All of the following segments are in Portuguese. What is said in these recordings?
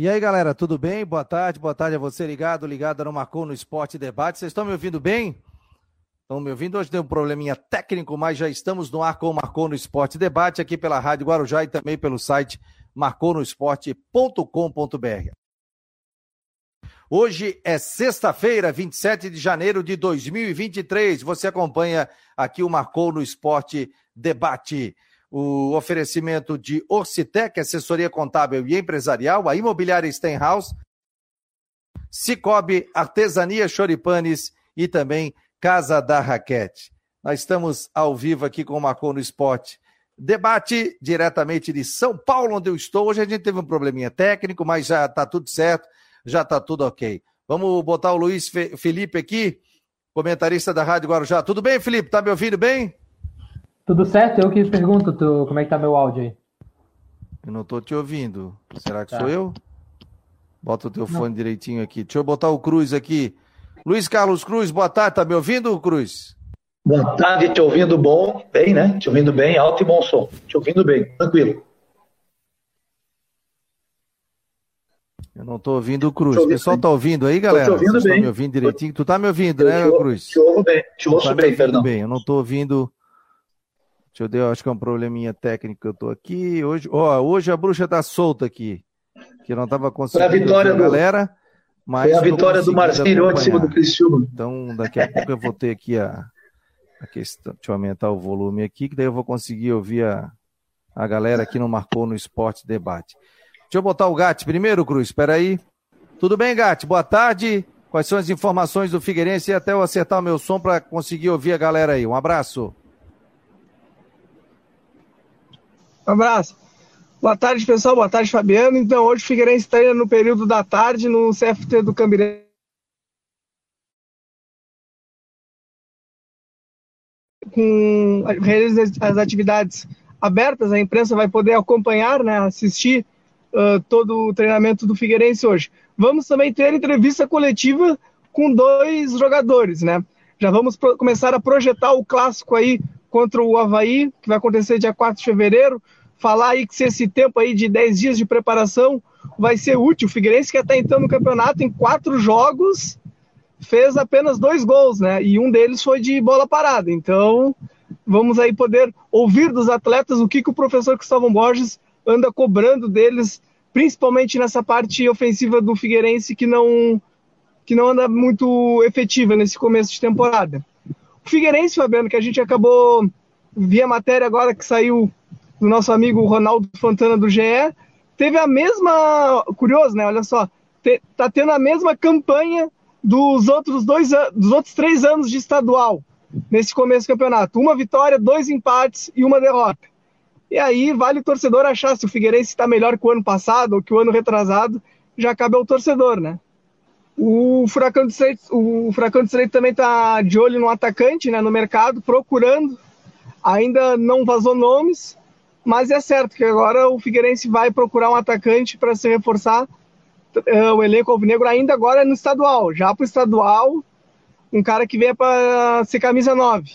E aí, galera, tudo bem? Boa tarde, boa tarde a você ligado, ligado no Marcou no Esporte Debate. Vocês estão me ouvindo bem? Estão me ouvindo? Hoje deu um probleminha técnico, mas já estamos no ar com o Marcou no Esporte Debate, aqui pela Rádio Guarujá e também pelo site marconosport.com.br. Hoje é sexta-feira, 27 de janeiro de 2023. Você acompanha aqui o Marcou no Esporte Debate o oferecimento de Orcitec, assessoria contábil e empresarial, a Imobiliária Stenhouse, Cicobi, Artesania Choripanes e também Casa da Raquete. Nós estamos ao vivo aqui com o Marcou no Esporte. Debate diretamente de São Paulo, onde eu estou. Hoje a gente teve um probleminha técnico, mas já está tudo certo, já está tudo ok. Vamos botar o Luiz Felipe aqui, comentarista da Rádio Guarujá. Tudo bem, Felipe? Tá me ouvindo bem? Tudo certo? Eu que pergunto tu, como é que tá meu áudio aí. Eu não tô te ouvindo. Será que tá. sou eu? Bota o teu não. fone direitinho aqui. Deixa eu botar o Cruz aqui. Luiz Carlos Cruz, boa tarde. Tá me ouvindo, Cruz? Boa tarde, te ouvindo bom. Bem, né? Te ouvindo bem, alto e bom som. Te ouvindo bem, tranquilo. Eu não tô ouvindo o Cruz. O pessoal tá ouvindo aí, galera? Tô te ouvindo Vocês bem. me ouvindo direitinho? Tu tá me ouvindo, eu né, te, Cruz? Te ouvo bem. Te ouço tá bem, perdão. bem. Eu não tô ouvindo Deixa eu ver, acho que é um probleminha técnico que eu tô aqui. Hoje, ó, hoje a bruxa tá solta aqui. Que não tava conseguindo Foi a vitória a galera. Mas Foi a vitória do Marcílio em cima do Criciúma. Então, daqui a pouco eu vou ter aqui a, a questão. Deixa eu aumentar o volume aqui, que daí eu vou conseguir ouvir a, a galera que não marcou no Esporte Debate. Deixa eu botar o Gatti primeiro, Cruz. Espera aí. Tudo bem, Gatti? Boa tarde. Quais são as informações do Figueirense e até eu acertar o meu som para conseguir ouvir a galera aí. Um abraço. Um abraço. Boa tarde, pessoal. Boa tarde, Fabiano. Então, hoje o Figueirense treina no período da tarde no CFT do Cambiré. Com as atividades abertas, a imprensa vai poder acompanhar, né, assistir uh, todo o treinamento do Figueirense hoje. Vamos também ter entrevista coletiva com dois jogadores, né? Já vamos começar a projetar o clássico aí contra o Havaí, que vai acontecer dia 4 de fevereiro falar aí que se esse tempo aí de 10 dias de preparação vai ser útil. O Figueirense que até então no campeonato, em quatro jogos, fez apenas dois gols, né? E um deles foi de bola parada. Então, vamos aí poder ouvir dos atletas o que, que o professor Cristóvão Borges anda cobrando deles, principalmente nessa parte ofensiva do Figueirense que não que não anda muito efetiva nesse começo de temporada. O Figueirense, Fabiano, que a gente acabou via matéria agora que saiu do nosso amigo Ronaldo Fontana do GE, teve a mesma. Curioso, né? Olha só. Te, tá tendo a mesma campanha dos outros dois dos outros três anos de estadual nesse começo do campeonato. Uma vitória, dois empates e uma derrota. E aí vale o torcedor achar se o Figueirense está melhor que o ano passado ou que o ano retrasado, já cabe ao torcedor, né? O Furacão de Estreito, o Furacão de Estreito também está de olho no atacante, né, no mercado, procurando. Ainda não vazou nomes, mas é certo que agora o Figueirense vai procurar um atacante para se reforçar uh, o elenco alvinegro ainda agora no estadual. Já para o estadual, um cara que venha para ser camisa 9.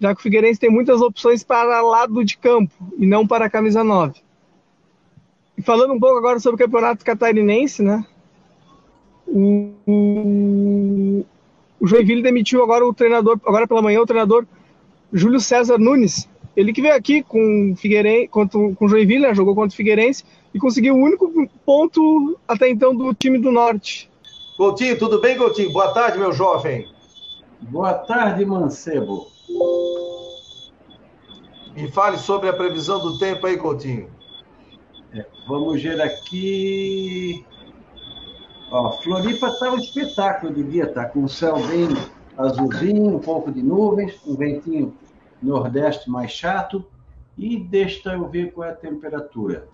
Já que o Figueirense tem muitas opções para lado de campo e não para camisa 9. E falando um pouco agora sobre o campeonato catarinense, né? O, o Joinville demitiu agora o treinador, agora pela manhã, o treinador Júlio César Nunes, ele que veio aqui com Figueirense, contra, com Joinville, né, jogou contra o Figueirense e conseguiu o único ponto até então do time do Norte. Coutinho, tudo bem, Coutinho? Boa tarde, meu jovem. Boa tarde, Mancebo. Me fale sobre a previsão do tempo aí, Coutinho. É, vamos ver aqui. Ó, Floripa está um espetáculo de dia, tá com o céu bem azulzinho, um pouco de nuvens, um ventinho Nordeste mais chato. E deixa eu ver qual é a temperatura.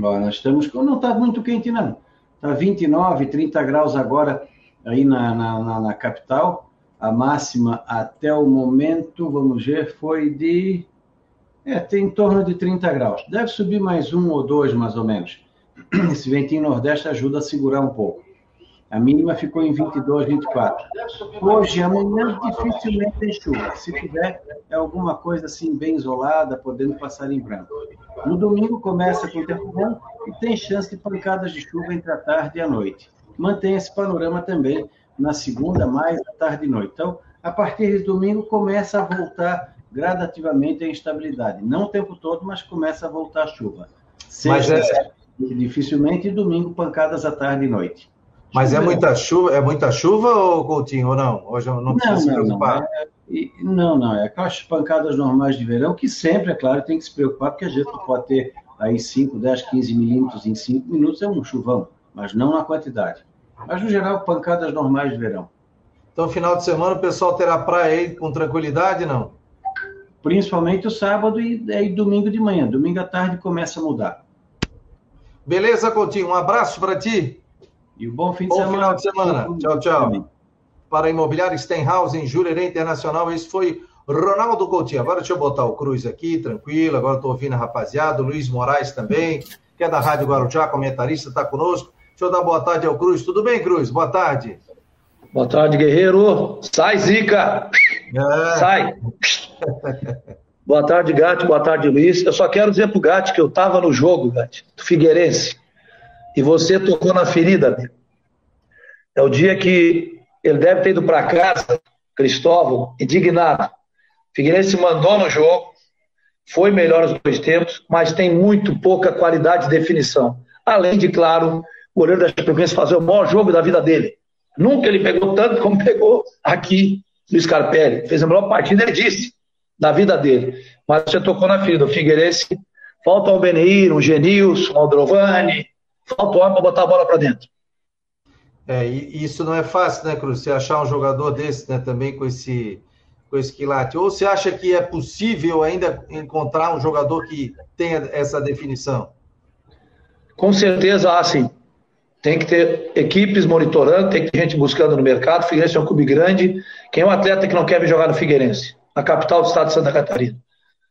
Ó, nós estamos. Não está muito quente, não. Está 29, 30 graus agora aí na, na, na, capital. A máxima até o momento, vamos ver, foi de. É, tem em torno de 30 graus. Deve subir mais um ou dois, mais ou menos. Esse ventinho nordeste ajuda a segurar um pouco. A mínima ficou em 22, 24. Hoje amanhã dificilmente tem chuva. Se tiver, é alguma coisa assim bem isolada, podendo passar em branco. No domingo começa com tempo bom e tem chance de pancadas de chuva entre a tarde e a noite. Mantém esse panorama também na segunda, mais à tarde e noite. Então, a partir de domingo começa a voltar gradativamente a instabilidade. Não o tempo todo, mas começa a voltar a chuva. Sexta, mas é... dificilmente, e domingo pancadas à tarde e noite. Mas é muita chuva, é muita chuva ou Coutinho ou não? Hoje não não, não, se preocupar. É, não, não, é aquelas pancadas normais de verão que sempre, é claro, tem que se preocupar, porque a gente pode ter aí 5, 10, 15 milímetros em 5 minutos, é um chuvão, mas não na quantidade. Mas, no geral, pancadas normais de verão. Então, final de semana, o pessoal terá praia aí com tranquilidade, não? Principalmente o sábado e, e domingo de manhã. Domingo à tarde começa a mudar. Beleza, Coutinho? Um abraço para ti. E um bom fim de bom semana. final de semana. Tchau, tchau. Para a Imobiliária Stenhouse, em Jurerê Internacional, esse foi Ronaldo Coutinho. Agora deixa eu botar o Cruz aqui, tranquilo. Agora estou ouvindo a rapaziada. O Luiz Moraes também, que é da Rádio Guarujá, comentarista, está conosco. Deixa eu dar boa tarde ao Cruz. Tudo bem, Cruz? Boa tarde. Boa tarde, guerreiro. Sai, Zica. É. Sai. boa tarde, Gatti. Boa tarde, Luiz. Eu só quero dizer pro Gatti que eu estava no jogo, Gatti, do Figueirense e você tocou na ferida, amigo. É o dia que ele deve ter ido para casa, Cristóvão, indignado. Figueirense mandou no jogo, foi melhor os dois tempos, mas tem muito pouca qualidade de definição. Além de, claro, o goleiro da Chapecoense fazer o maior jogo da vida dele. Nunca ele pegou tanto como pegou aqui no Scarpelli. Fez a melhor partida, ele disse, da vida dele. Mas você tocou na ferida. O Figueirense falta o Beneir, o Genilson, o Aldrovani, falta o homem para botar a bola para dentro. É, e isso não é fácil, né, Cruz? Você achar um jogador desse, né, também com esse, com esse quilate. Ou você acha que é possível ainda encontrar um jogador que tenha essa definição? Com certeza há, sim. Tem que ter equipes monitorando, tem que ter gente buscando no mercado. O Figueirense é um clube grande. Quem é um atleta que não quer vir jogar no Figueirense? Na capital do estado de Santa Catarina.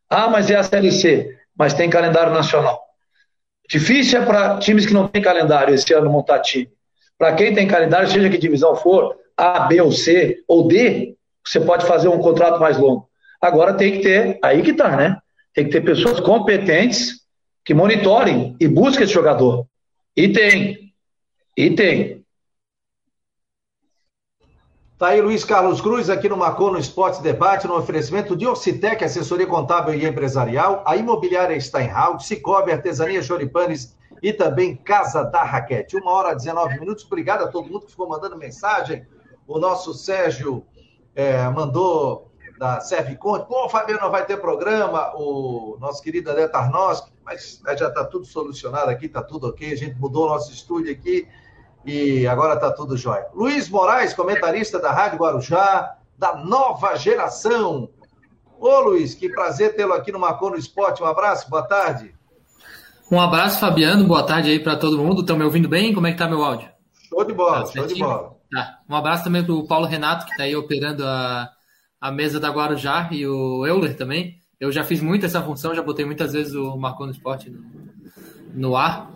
Ah, mas é a CLC. Mas tem calendário nacional. Difícil é para times que não têm calendário esse ano montar time. Para quem tem calendário, seja que divisão for, A, B ou C ou D, você pode fazer um contrato mais longo. Agora tem que ter, aí que tá, né? Tem que ter pessoas competentes que monitorem e busquem esse jogador. E tem. E tem. Tá aí Luiz Carlos Cruz aqui no Marcou no Esporte Debate, no oferecimento de Orcitec, assessoria contábil e empresarial, a imobiliária Steinhaus, Cicobi, Artesania Choripanes e também Casa da Raquete. Uma hora e 19 minutos. Obrigado a todo mundo que ficou mandando mensagem. O nosso Sérgio é, mandou da Serviconte. Pô, Fabiano, vai ter programa. O nosso querido André Tarnowski, mas já está tudo solucionado aqui, está tudo ok. A gente mudou o nosso estúdio aqui e agora está tudo jóia. Luiz Moraes, comentarista da Rádio Guarujá, da nova geração. Ô Luiz, que prazer tê-lo aqui no Marcou no Esporte. Um abraço, boa tarde. Um abraço, Fabiano. Boa tarde aí para todo mundo. Estão me ouvindo bem? Como é que tá meu áudio? Show de bola, tá show de bola. Tá. Um abraço também para o Paulo Renato, que está aí operando a, a mesa da Guarujá, e o Euler também. Eu já fiz muito essa função, já botei muitas vezes o Marcou no Esporte no, no ar.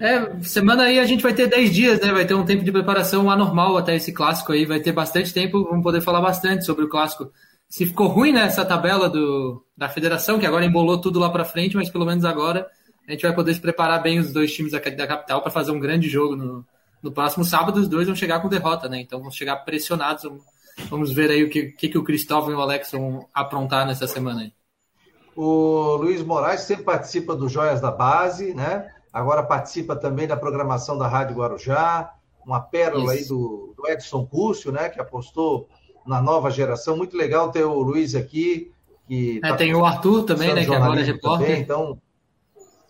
É, semana aí a gente vai ter 10 dias, né? Vai ter um tempo de preparação anormal até esse clássico aí. Vai ter bastante tempo, vamos poder falar bastante sobre o clássico. Se ficou ruim né, essa tabela do, da federação, que agora embolou tudo lá para frente, mas pelo menos agora a gente vai poder se preparar bem os dois times da, da capital para fazer um grande jogo no, no próximo sábado. Os dois vão chegar com derrota, né? Então vão chegar pressionados. Vamos ver aí o que, que, que o Cristóvão e o Alex vão aprontar nessa semana aí. O Luiz Moraes sempre participa do Joias da Base, né? Agora participa também da programação da Rádio Guarujá, uma pérola Isso. aí do, do, Edson Cúrcio, né, que apostou na nova geração. Muito legal ter o Luiz aqui. Que é, tá tem o Arthur também, né, que agora é repórter. Também, então,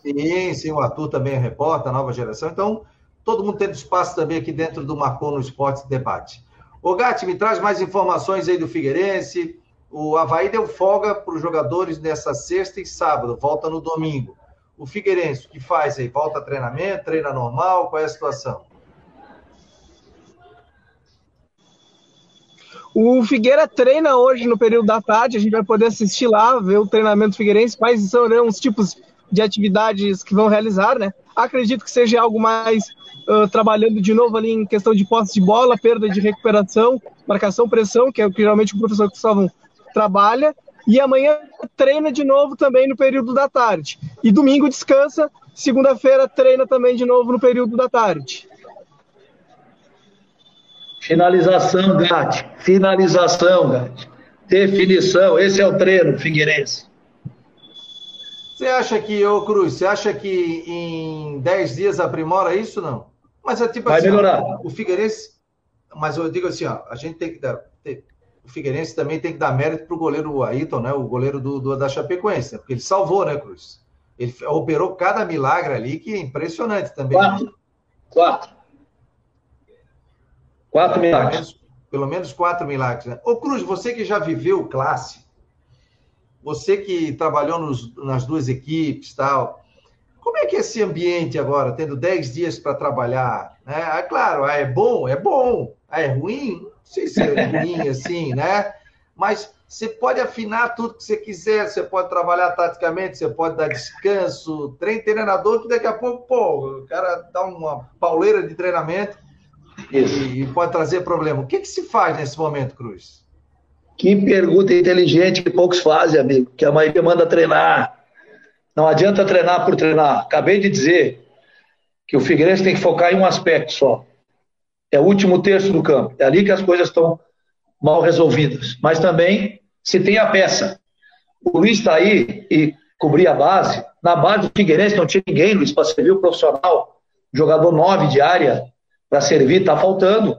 sim, sim, o Arthur também é repórter, nova geração. Então, todo mundo tendo espaço também aqui dentro do Marcou no Esporte Debate. O Gatti, me traz mais informações aí do Figueirense. O Havaí deu folga para os jogadores nessa sexta e sábado, volta no domingo. O Figueirense, o que faz aí? Volta a treinamento, treina normal? Qual é a situação? O Figueira treina hoje no período da tarde, a gente vai poder assistir lá, ver o treinamento figueirense, quais são né, os tipos de atividades que vão realizar, né? Acredito que seja algo mais uh, trabalhando de novo ali em questão de posse de bola, perda de recuperação, marcação, pressão, que é o que geralmente o professor Cristóvão trabalha. E amanhã treina de novo também no período da tarde. E domingo descansa, segunda-feira treina também de novo no período da tarde. Finalização, Gatti. Finalização, Gatti. Definição. Esse é o treino, Figueirense. Você acha que, ô Cruz, você acha que em 10 dias aprimora isso não? Mas é tipo Vai assim, melhorar. Ó, o Figueirense, mas eu digo assim, ó, a gente tem que dar, o Figueirense também tem que dar mérito pro goleiro Ayrton, né, o goleiro do, do, da Chapecoense, porque ele salvou, né, Cruz? Ele operou cada milagre ali que é impressionante também. Quatro. Né? Quatro. Quatro milagres. Pelo menos, pelo menos quatro milagres. Né? Ô Cruz, você que já viveu o clássico, você que trabalhou nos, nas duas equipes tal, como é que é esse ambiente agora, tendo 10 dias para trabalhar? Né? Ah, claro, ah, é bom, é bom. Ah, é ruim? Não sei se é ruim assim, né? Mas você pode afinar tudo que você quiser, você pode trabalhar taticamente, você pode dar descanso, treino treinador, que daqui a pouco, pô, o cara dá uma pauleira de treinamento e, e, pode trazer problema. O que, que se faz nesse momento, Cruz? Que pergunta inteligente que poucos fazem, amigo, que a maioria manda treinar. Não adianta treinar por treinar. Acabei de dizer que o Figueirense tem que focar em um aspecto só. É o último terço do campo. É ali que as coisas estão mal resolvidas. Mas também se tem a peça. O Luiz está aí e cobrir a base. Na base do Figueirense não tinha ninguém, Luiz, para servir o profissional. Jogador 9 de área para servir, está faltando.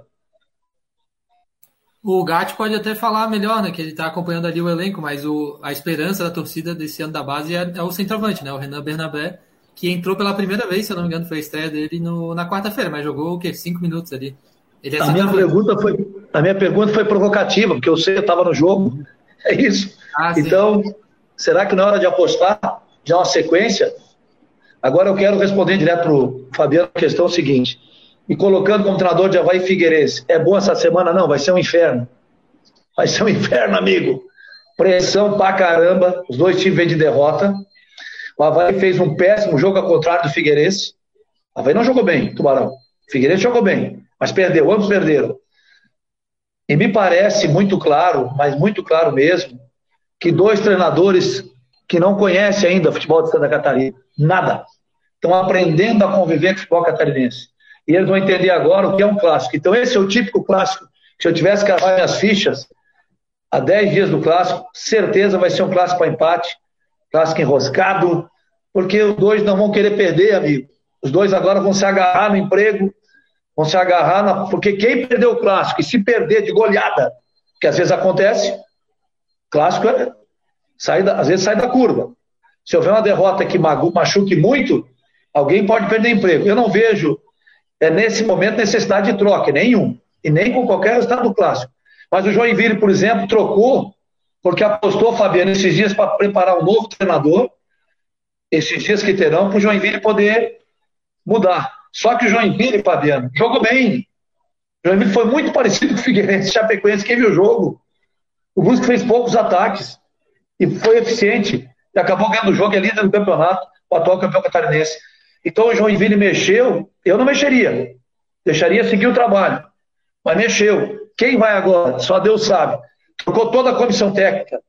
O Gatti pode até falar melhor, né? Que ele está acompanhando ali o elenco, mas o, a esperança da torcida desse ano da base é, é, o centroavante, né? O Renan Bernabé, que entrou pela primeira vez, se eu não me engano, foi a estreia dele no, na quarta-feira, mas jogou o quê? Cinco minutos ali. É a, minha pergunta foi, a minha pergunta foi provocativa, porque eu sei que estava no jogo. É isso. Ah, então, será que na hora de apostar, já uma sequência? Agora eu quero responder direto para o Fabiano a questão seguinte me colocando como treinador de Havaí Figueirense. É bom essa semana? Não, vai ser um inferno. Vai ser um inferno, amigo. Pressão pra caramba. Os dois times vêm de derrota. O Havaí fez um péssimo jogo ao contrário do Figueirense. O Havaí não jogou bem, Tubarão. O Figueirense jogou bem, mas perdeu. Ambos perderam. E me parece muito claro, mas muito claro mesmo, que dois treinadores que não conhecem ainda o futebol de Santa Catarina, nada, estão aprendendo a conviver com o futebol catarinense e eles vão entender agora o que é um clássico. Então, esse é o típico clássico. Se eu tivesse que gravar minhas fichas a 10 dias do clássico, certeza vai ser um clássico para empate, clássico enroscado, porque os dois não vão querer perder, amigo. Os dois agora vão se agarrar no emprego, vão se agarrar na. Porque quem perdeu o clássico, e se perder de goleada, que às vezes acontece, clássico é, sai da, às vezes sai da curva. Se houver uma derrota que machuque muito, alguém pode perder emprego. Eu não vejo é nesse momento necessidade de troca, nenhum. E nem com qualquer resultado do clássico. Mas o Joinville, por exemplo, trocou porque apostou, Fabiano, esses dias para preparar um novo treinador, esses dias que terão, para o Joinville poder mudar. Só que o Joinville, Fabiano, jogou bem. O Joinville foi muito parecido com o Figueirense, Chapecoense, quem viu o jogo. O Brusque fez poucos ataques e foi eficiente. E acabou ganhando o jogo, é líder do campeonato, o atual campeão catarinense. Então o Joinville mexeu, eu não mexeria. Deixaria seguir o trabalho. Mas mexeu. Quem vai agora? Só Deus sabe. Trocou toda a comissão técnica.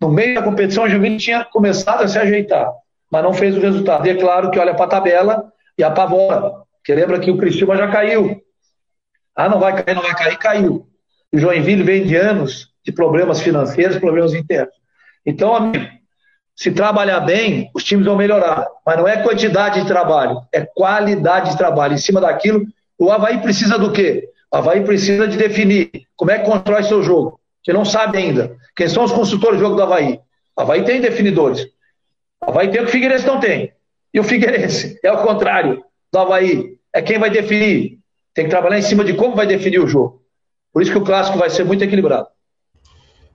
No meio da competição, o Joinville tinha começado a se ajeitar, mas não fez o resultado. E é claro que olha para a tabela e apavora. Porque lembra que o Cristiúma já caiu. Ah, não vai cair, não vai cair, caiu. O Joinville vem de anos de problemas financeiros, problemas internos. Então, amigo, se trabalhar bem, os times vão melhorar. Mas não é quantidade de trabalho, é qualidade de trabalho. Em cima daquilo, o Havaí precisa do quê? Havaí precisa de definir como é que constrói seu jogo. Você não sabe ainda. Quem são os consultores do jogo do Havaí? Havaí tem definidores. Havaí tem o que o Figueirense não tem. E o Figueirense é o contrário do Havaí. É quem vai definir. Tem que trabalhar em cima de como vai definir o jogo. Por isso que o clássico vai ser muito equilibrado.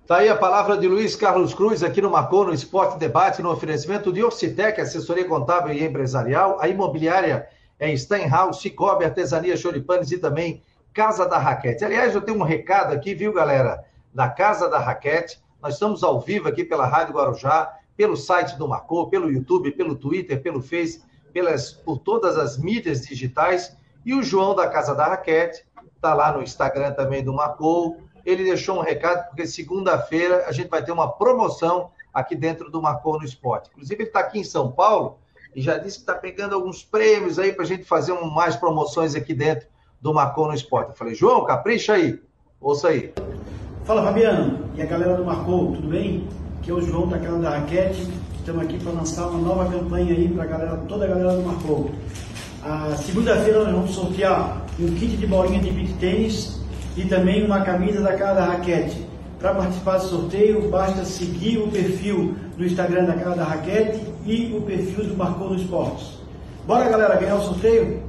Tá aí a palavra de Luiz Carlos Cruz aqui no Marcou no Esporte Debate, no oferecimento de Orcitec, assessoria contábil e empresarial, a imobiliária é Steinhaus, Cicobi, Artesania Choripanes e também Casa da Raquete. Aliás, eu tenho um recado aqui, viu, galera? Da Casa da Raquete. Nós estamos ao vivo aqui pela Rádio Guarujá, pelo site do Marcou, pelo YouTube, pelo Twitter, pelo Face. pelas, por todas as mídias digitais. E o João da Casa da Raquete está lá no Instagram também do Marcou. Ele deixou um recado, porque segunda-feira a gente vai ter uma promoção aqui dentro do Marcou no Esporte. Inclusive, ele está aqui em São Paulo e já disse que está pegando alguns prêmios aí para a gente fazer um, mais promoções aqui dentro do Marcou no Esporte. Eu falei, João, capricha aí. Ouça aí. Fala, Fabiano. E a galera do Marcou, tudo bem? Aqui é o João da Casa da Raquete. Estamos aqui para lançar uma nova campanha aí para galera, toda a galera do Marcou. A segunda-feira nós vamos sortear um kit de bolinha de beat tênis e também uma camisa da Casa da Raquete. Para participar do sorteio, basta seguir o perfil do Instagram da Casa da Raquete e o perfil do Marcou no Esportes. Bora, galera, ganhar o sorteio?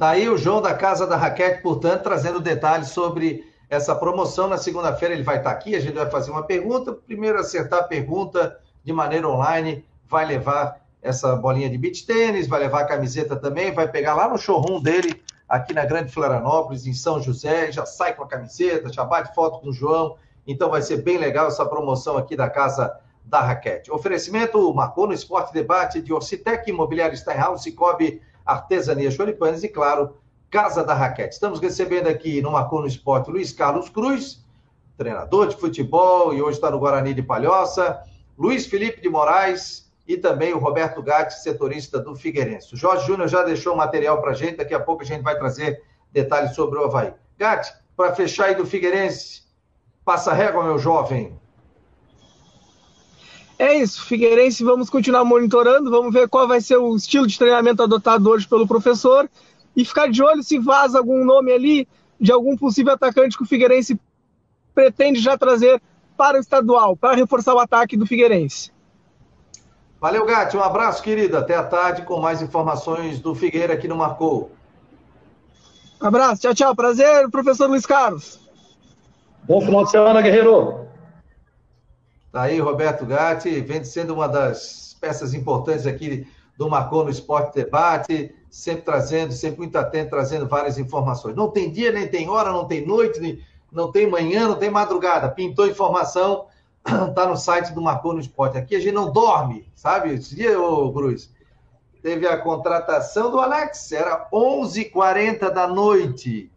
Tá aí o João da Casa da Raquete, portanto, trazendo detalhes sobre essa promoção. Na segunda-feira ele vai estar aqui, a gente vai fazer uma pergunta. Primeiro acertar a pergunta de maneira online, vai levar essa bolinha de beach tênis, vai levar a camiseta também, vai pegar lá no showroom dele, aqui na Grande Florianópolis, em São José, já sai com a camiseta, já bate foto com o João. Então vai ser bem legal essa promoção aqui da Casa da Raquete. Oferecimento marcou no Esporte Debate de Orcitec, Imobiliário Steinhaus, Cicobi, Artesania Choripanes e, claro, Casa da Raquete. Estamos recebendo aqui no Marcou no Esporte Luiz Carlos Cruz, treinador de futebol e hoje está no Guarani de Palhoça, Luiz Felipe de Moraes e também o Roberto Gatti, setorista do Figueirense. O Jorge Júnior já deixou material para a gente, daqui a pouco a gente vai trazer detalhes sobre o Havaí. Gatti, para fechar aí do Figueirense, passa régua, meu jovem. É isso, Figueirense, vamos continuar monitorando, vamos ver qual vai ser o estilo de treinamento adotado hoje pelo professor e ficar de olho se vaza algum nome ali de algum possível atacante que o Figueirense pretende já trazer para o estadual, para reforçar o ataque do Figueirense. Valeu, Gatti, um abraço, querido. Até a tarde com mais informações do Figueira aqui no Marcou. abraço, tchau, tchau. Prazer, professor Luiz Carlos. Bom final de semana, guerreiro. Tá aí, Roberto Gatti, vem sendo uma das peças importantes aqui do Marcou no Esporte Debate, sempre trazendo, sempre muito atento, trazendo várias informações. Não tem dia, nem tem hora, não tem noite, não tem manhã, não tem madrugada. Pintou informação, tá no site do Marcou no Esporte. Aqui a gente não dorme, sabe? Esse dia, ô Cruz, teve a contratação do Alex, era 11h40 da noite.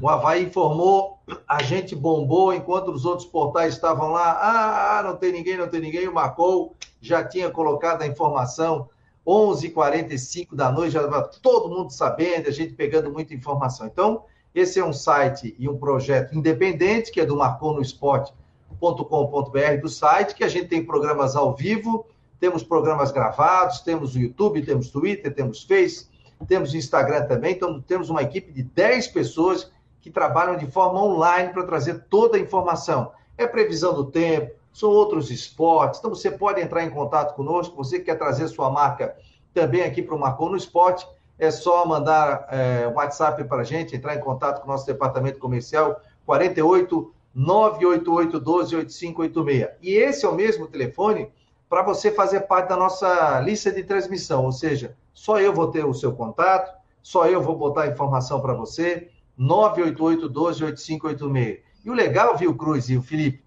O Havaí informou, a gente bombou enquanto os outros portais estavam lá. Ah, não tem ninguém, não tem ninguém. O Marcou já tinha colocado a informação. 11h45 da noite, já estava todo mundo sabendo, a gente pegando muita informação. Então, esse é um site e um projeto independente, que é do marconosport.com.br do site, que a gente tem programas ao vivo, temos programas gravados, temos o YouTube, temos Twitter, temos Face, temos Instagram também, então temos uma equipe de 10 pessoas que trabalham de forma online para trazer toda a informação. É previsão do tempo, são outros esportes. Então você pode entrar em contato conosco. Você que quer trazer sua marca também aqui para o Marcou no Esporte, é só mandar é, um WhatsApp para a gente, entrar em contato com o nosso departamento comercial, 48 988 12 8586. E esse é o mesmo telefone para você fazer parte da nossa lista de transmissão, ou seja, só eu vou ter o seu contato, só eu vou botar informação para você. 988 12 8586. E o legal, viu, Cruz e o Felipe,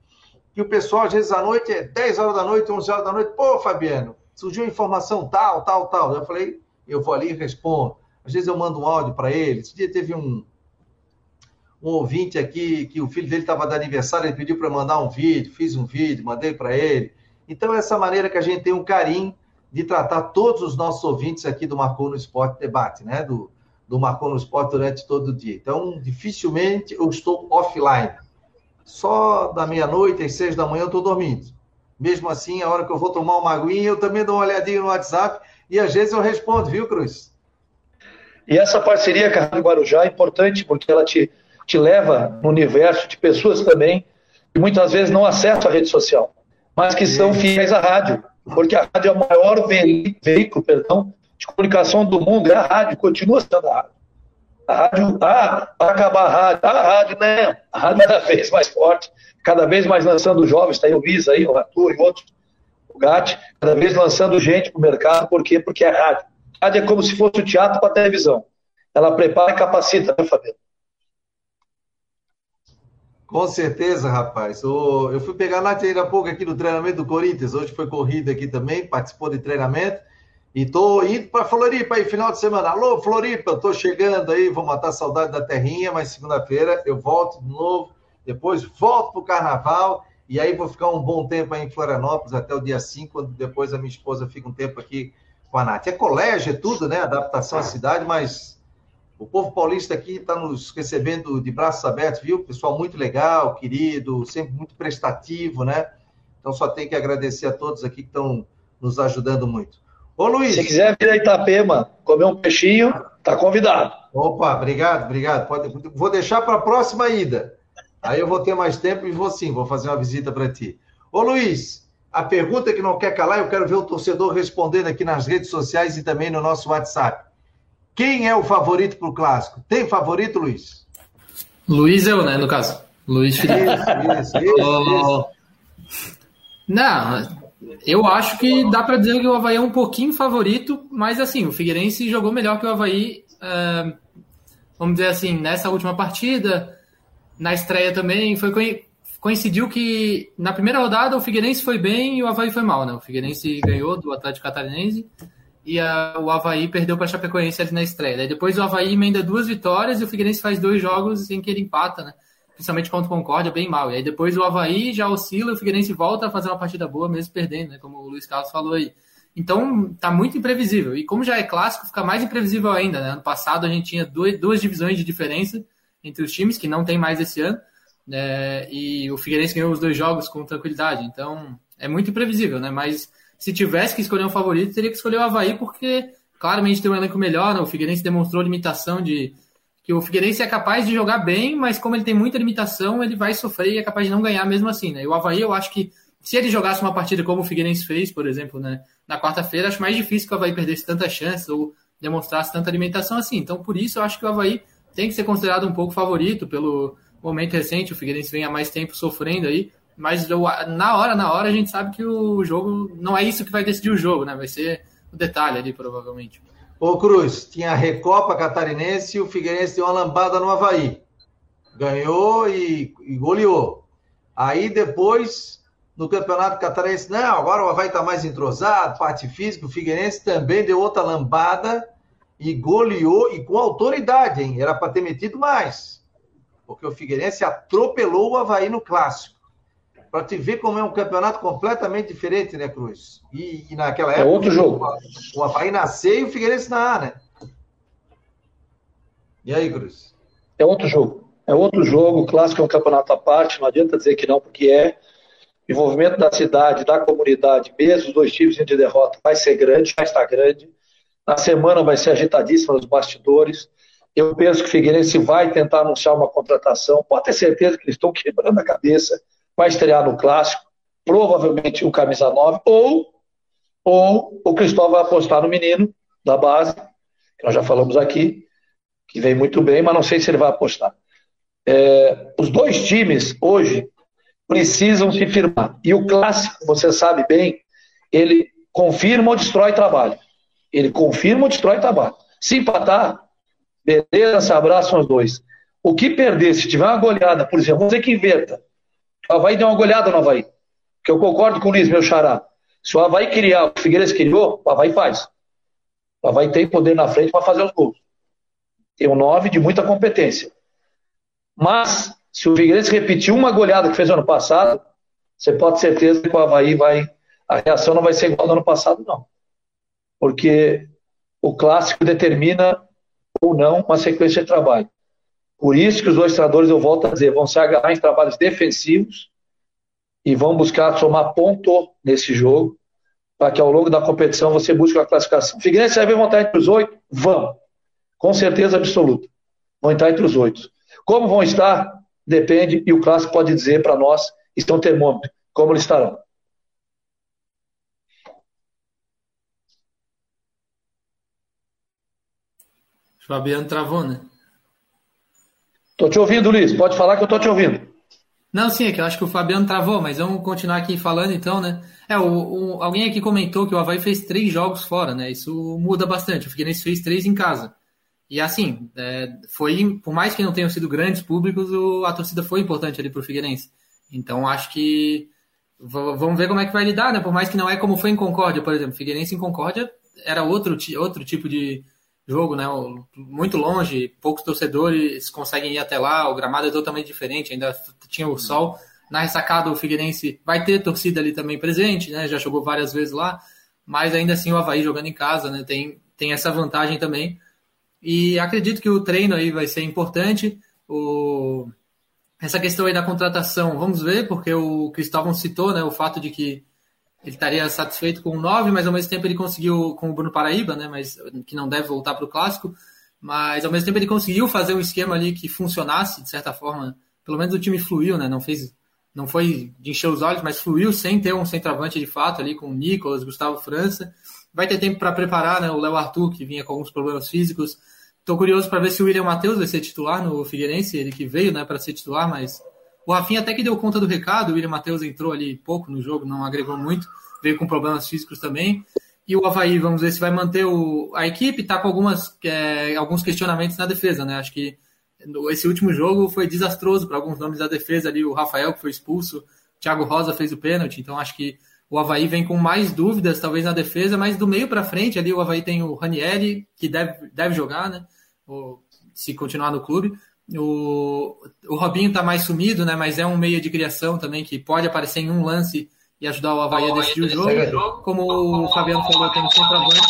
que o pessoal, às vezes, à noite, é 10 horas da noite, 11 horas da noite, pô, Fabiano, surgiu informação tal, tal, tal. Eu falei, eu vou ali e respondo. Às vezes eu mando um áudio para ele. Esse dia teve um, um ouvinte aqui que o filho dele estava de aniversário, ele pediu para mandar um vídeo, fiz um vídeo, mandei para ele. Então, é essa maneira que a gente tem um carinho de tratar todos os nossos ouvintes aqui do Marcou no Esporte Debate, né? Do, do Marcou no Esporte durante todo o dia. Então, dificilmente eu estou offline. Só da meia-noite às seis da manhã eu estou dormindo. Mesmo assim, a hora que eu vou tomar uma aguinha, eu também dou uma olhadinha no WhatsApp e às vezes eu respondo, viu, Cruz? E essa parceria com a Rádio Guarujá é importante porque ela te, te leva no universo de pessoas também que muitas vezes não acessam a rede social, mas que são fiéis à rádio, porque a rádio é o maior veículo perdão, de comunicação do mundo é a rádio, continua sendo a rádio. A rádio, ah, vai acabar a rádio. Ah, a rádio, né? A rádio cada vez mais forte, cada vez mais lançando jovens, tá aí o Luiz aí, o Arthur e outros, o Gatti, cada vez lançando gente para o mercado, por quê? Porque é rádio. A rádio é como se fosse o teatro para a televisão. Ela prepara e capacita, né, Fabiano? Com certeza, rapaz. Eu fui pegar a Nath ainda há pouco aqui no treinamento do Corinthians. Hoje foi corrida aqui também, participou de treinamento. E tô indo para Floripa aí, final de semana. Alô, Floripa, tô chegando aí, vou matar saudade da terrinha, mas segunda-feira eu volto de novo. Depois volto pro carnaval. E aí vou ficar um bom tempo aí em Florianópolis até o dia 5, quando depois a minha esposa fica um tempo aqui com a Nath. É colégio, é tudo, né? Adaptação à cidade, mas o povo paulista aqui está nos recebendo de braços abertos, viu? Pessoal muito legal, querido, sempre muito prestativo, né? Então só tem que agradecer a todos aqui que estão nos ajudando muito. Ô Luiz. Se quiser vir a Itapema comer um peixinho, tá convidado. Opa, obrigado, obrigado. Pode, vou deixar para a próxima ida. Aí eu vou ter mais tempo e vou sim, vou fazer uma visita para ti. Ô Luiz, a pergunta que não quer calar, eu quero ver o torcedor respondendo aqui nas redes sociais e também no nosso WhatsApp. Quem é o favorito para o clássico? Tem favorito, Luiz? Luiz eu, né, no caso. Luiz Felipe. Isso, isso, isso, Não, eu acho que dá para dizer que o Havaí é um pouquinho favorito, mas assim, o Figueirense jogou melhor que o Havaí, uh, vamos dizer assim, nessa última partida, na estreia também, foi coincidiu que na primeira rodada o Figueirense foi bem e o Havaí foi mal, né? O Figueirense ganhou do Atlético Catarinense e a, o Havaí perdeu para a Chapecoense ali na estreia. Daí depois o Havaí emenda duas vitórias e o Figueirense faz dois jogos em que ele empata, né? Principalmente contra o Concórdia, bem mal. E aí depois o Havaí já oscila o Figueirense volta a fazer uma partida boa, mesmo perdendo, né? Como o Luiz Carlos falou aí. Então tá muito imprevisível. E como já é clássico, fica mais imprevisível ainda, né? Ano passado a gente tinha duas, duas divisões de diferença entre os times, que não tem mais esse ano. Né? E o Figueirense ganhou os dois jogos com tranquilidade. Então é muito imprevisível, né? Mas se tivesse que escolher um favorito, teria que escolher o Havaí, porque claramente tem um elenco melhor. Né? O Figueirense demonstrou limitação de. Que o Figueirense é capaz de jogar bem, mas como ele tem muita limitação, ele vai sofrer e é capaz de não ganhar mesmo assim, né? E o Havaí, eu acho que se ele jogasse uma partida como o Figueirense fez, por exemplo, né, na quarta-feira, acho mais difícil que o Havaí perdesse tanta chance ou demonstrasse tanta alimentação assim. Então, por isso, eu acho que o Havaí tem que ser considerado um pouco favorito pelo momento recente. O Figueirense vem há mais tempo sofrendo aí. Mas na hora, na hora, a gente sabe que o jogo não é isso que vai decidir o jogo, né? Vai ser o detalhe ali, provavelmente. Ô Cruz, tinha a Recopa Catarinense e o Figueirense deu uma lambada no Havaí. Ganhou e, e goleou. Aí depois, no Campeonato Catarinense, não, agora o Havaí está mais entrosado, parte física, o Figueirense também deu outra lambada e goleou, e com autoridade, hein? Era para ter metido mais. Porque o Figueirense atropelou o Havaí no clássico para te ver como é um campeonato completamente diferente, né, Cruz? E, e naquela é época. É outro jogo. O, o Havaí nasceu e o Figueirense na A, né? E aí, Cruz? É outro jogo. É outro jogo. O clássico é um campeonato à parte, não adianta dizer que não, porque é. O envolvimento da cidade, da comunidade, mesmo os dois times de derrota, vai ser grande, já está grande. Na semana vai ser agitadíssima nos bastidores. Eu penso que o Figueirense vai tentar anunciar uma contratação. Pode ter certeza que eles estão quebrando a cabeça vai estrear no clássico, provavelmente o camisa 9, ou, ou o Cristóvão vai apostar no menino da base, que nós já falamos aqui, que vem muito bem, mas não sei se ele vai apostar. É, os dois times hoje precisam se firmar. E o clássico, você sabe bem, ele confirma ou destrói trabalho. Ele confirma ou destrói trabalho. Se empatar, beleza, se abraçam os dois. O que perder, se tiver uma goleada, por exemplo, vamos dizer que inverta. O Havaí deu uma goleada no Havaí. Que eu concordo com o Luiz, meu xará. Se o Havaí criar, o Figueirense criou, o Havaí faz. O Havaí tem poder na frente para fazer os gols. Tem um 9 de muita competência. Mas, se o Figueirense repetir uma goleada que fez ano passado, você pode ter certeza que o Havaí vai. A reação não vai ser igual ao ano passado, não. Porque o clássico determina ou não uma sequência de trabalho. Por isso que os dois treinadores, eu volto a dizer, vão se agarrar em trabalhos defensivos e vão buscar somar ponto nesse jogo, para que ao longo da competição você busque a classificação. Figueirense vai estar entre os oito? Vão. Com certeza absoluta. Vão estar entre os oito. Como vão estar? Depende, e o clássico pode dizer para nós, estão termômetro, como eles estarão. Fabiano travou, né? Tô te ouvindo, Luiz. Pode falar que eu tô te ouvindo. Não, sim, é que eu acho que o Fabiano travou, mas vamos continuar aqui falando então, né? É, o, o, alguém aqui comentou que o Havaí fez três jogos fora, né? Isso muda bastante. O Figueirense fez três em casa. E assim, é, foi, por mais que não tenham sido grandes públicos, o, a torcida foi importante ali para o Figueirense. Então acho que vamos ver como é que vai lidar, né? Por mais que não é como foi em Concórdia, por exemplo. Figueirense em Concórdia era outro, outro tipo de jogo, né? Muito longe, poucos torcedores conseguem ir até lá, o gramado é totalmente diferente, ainda tinha o sol. Na ressacada, o Figueirense vai ter torcida ali também presente, né? Já jogou várias vezes lá, mas ainda assim o Havaí jogando em casa, né? Tem, tem essa vantagem também. E acredito que o treino aí vai ser importante. O... Essa questão aí da contratação, vamos ver, porque o Cristóvão citou né, o fato de que ele estaria satisfeito com o 9, mas ao mesmo tempo ele conseguiu com o Bruno Paraíba, né, mas que não deve voltar para o clássico, mas ao mesmo tempo ele conseguiu fazer um esquema ali que funcionasse de certa forma, pelo menos o time fluiu, né, não fez não foi de encher os olhos, mas fluiu sem ter um centroavante de fato ali com o Nicolas, Gustavo França. Vai ter tempo para preparar, né, o Léo Arthur que vinha com alguns problemas físicos. Estou curioso para ver se o William Matheus vai ser titular no Figueirense, ele que veio, né, para ser titular, mas o Rafinha até que deu conta do recado, o William Matheus entrou ali pouco no jogo, não agregou muito, veio com problemas físicos também. E o Havaí, vamos ver se vai manter o, a equipe, está com algumas, é, alguns questionamentos na defesa, né? Acho que esse último jogo foi desastroso para alguns nomes da defesa ali, o Rafael que foi expulso, o Thiago Rosa fez o pênalti, então acho que o Havaí vem com mais dúvidas, talvez na defesa, mas do meio para frente ali o Havaí tem o Ranieri, que deve, deve jogar, né? se continuar no clube. O, o Robinho está mais sumido, né? Mas é um meio de criação também que pode aparecer em um lance e ajudar o Havaí a decidir o jogo. Como o Fabiano falou, tem um centroavante.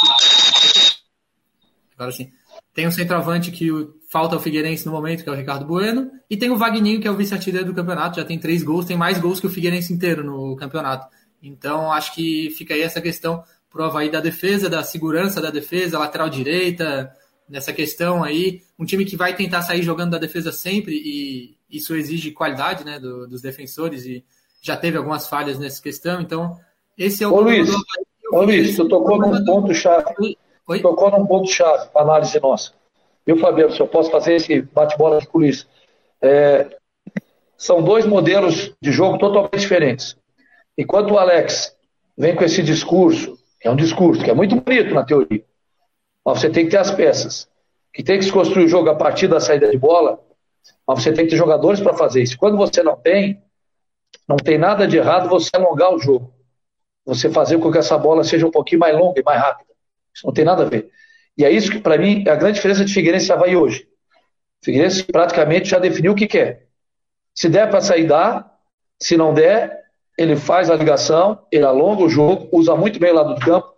Agora sim. Tem um centroavante que falta o Figueirense no momento, que é o Ricardo Bueno. E tem o Vagninho, que é o vice-artilheiro do campeonato. Já tem três gols, tem mais gols que o Figueirense inteiro no campeonato. Então, acho que fica aí essa questão pro Havaí da defesa, da segurança da defesa, lateral direita, nessa questão aí. Um time que vai tentar sair jogando da defesa sempre e isso exige qualidade né, do, dos defensores e já teve algumas falhas nessa questão. Então, esse é o. Ô, Luiz, do... Ô, Luiz tu tocou num ponto-chave. Tocou num ponto-chave para análise nossa. Viu, Fabiano, se eu posso fazer esse bate-bola com o Luiz. É, são dois modelos de jogo totalmente diferentes. Enquanto o Alex vem com esse discurso, é um discurso que é muito bonito na teoria, mas você tem que ter as peças. Que tem que se construir o jogo a partir da saída de bola, mas você tem que ter jogadores para fazer isso. Quando você não tem, não tem nada de errado você alongar o jogo. Você fazer com que essa bola seja um pouquinho mais longa e mais rápida. Isso não tem nada a ver. E é isso que, para mim, é a grande diferença de Figueirense e Havaí hoje. Figueirense praticamente já definiu o que quer. Se der para sair, dá. Se não der, ele faz a ligação, ele alonga o jogo, usa muito bem o lado do campo,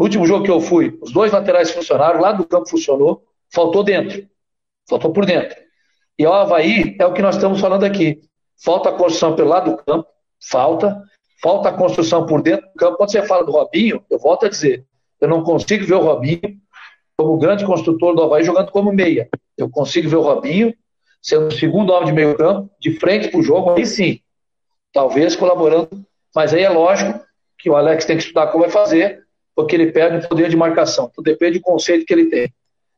no último jogo que eu fui, os dois laterais funcionaram, lá do campo funcionou, faltou dentro. Faltou por dentro. E o Havaí é o que nós estamos falando aqui. Falta a construção pelo lado do campo, falta. Falta a construção por dentro do campo. Quando você fala do Robinho, eu volto a dizer, eu não consigo ver o Robinho como grande construtor do Havaí jogando como meia. Eu consigo ver o Robinho sendo o segundo homem de meio campo, de frente para o jogo, aí sim. Talvez colaborando. Mas aí é lógico que o Alex tem que estudar como vai fazer porque ele perde o poder de marcação. Tudo depende do conceito que ele tem.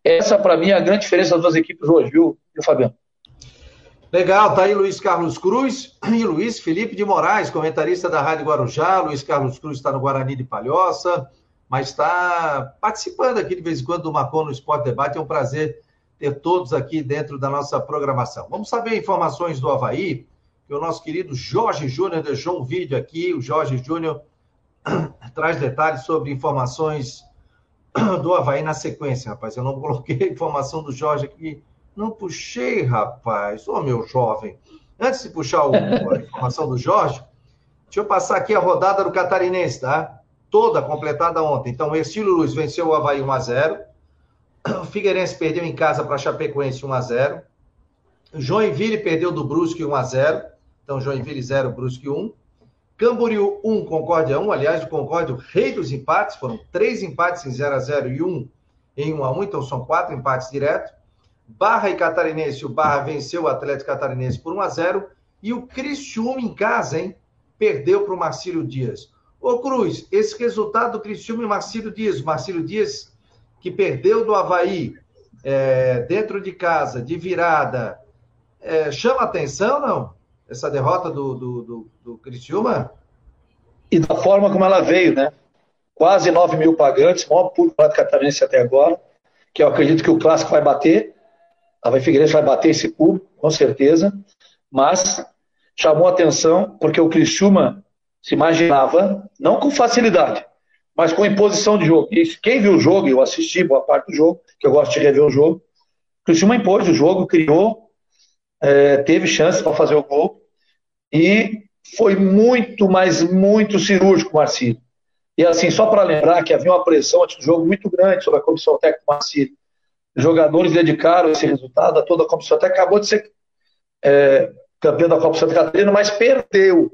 Essa, para mim, é a grande diferença das duas equipes hoje, viu, Fabiano? Legal, tá aí Luiz Carlos Cruz e Luiz Felipe de Moraes, comentarista da Rádio Guarujá. Luiz Carlos Cruz está no Guarani de Palhoça, mas está participando aqui de vez em quando do Marcon no Esporte Debate. É um prazer ter todos aqui dentro da nossa programação. Vamos saber informações do Havaí, que o nosso querido Jorge Júnior deixou um vídeo aqui. O Jorge Júnior traz detalhes sobre informações do Havaí na sequência, rapaz. Eu não coloquei a informação do Jorge aqui. Não puxei, rapaz. Ô, meu jovem. Antes de puxar o, a informação do Jorge, deixa eu passar aqui a rodada do Catarinense, tá? Toda completada ontem. Então, o Estilo Luz venceu o Havaí 1x0. O Figueirense perdeu em casa para Chapecoense 1x0. Joinville perdeu do Brusque 1x0. Então, Joinville 0, Brusque 1. Camboriú 1, Concórdia 1. Aliás, o Concórdia, o rei dos empates, foram três empates em 0 a 0 e um em 1 a 1 então são quatro empates direto. Barra e Catarinense, o Barra venceu o Atlético Catarinense por 1 a 0 e o Criciúma em casa, hein? Perdeu para o Marcílio Dias. Ô Cruz, esse resultado do Criciúma e Marcílio Dias, Marcílio Dias que perdeu do Havaí é, dentro de casa, de virada, é, chama atenção, não? Essa derrota do, do, do, do Criciúma? E da forma como ela veio, né? Quase 9 mil pagantes, maior público catarinense até agora. que eu acredito que o clássico vai bater. A Vai vai bater esse público, com certeza. Mas chamou atenção porque o Criciúma se imaginava, não com facilidade, mas com imposição de jogo. E quem viu o jogo, eu assisti boa parte do jogo, que eu gosto de rever o jogo, o Criciúma impôs o jogo, criou, é, teve chance para fazer o gol e foi muito, mas muito cirúrgico Marcílio. E assim, só para lembrar que havia uma pressão antes do jogo muito grande sobre a comissão técnica do Marcílio. Os jogadores dedicaram esse resultado a toda a comissão técnica. Acabou de ser é, campeão da Copa Santa Catarina, mas perdeu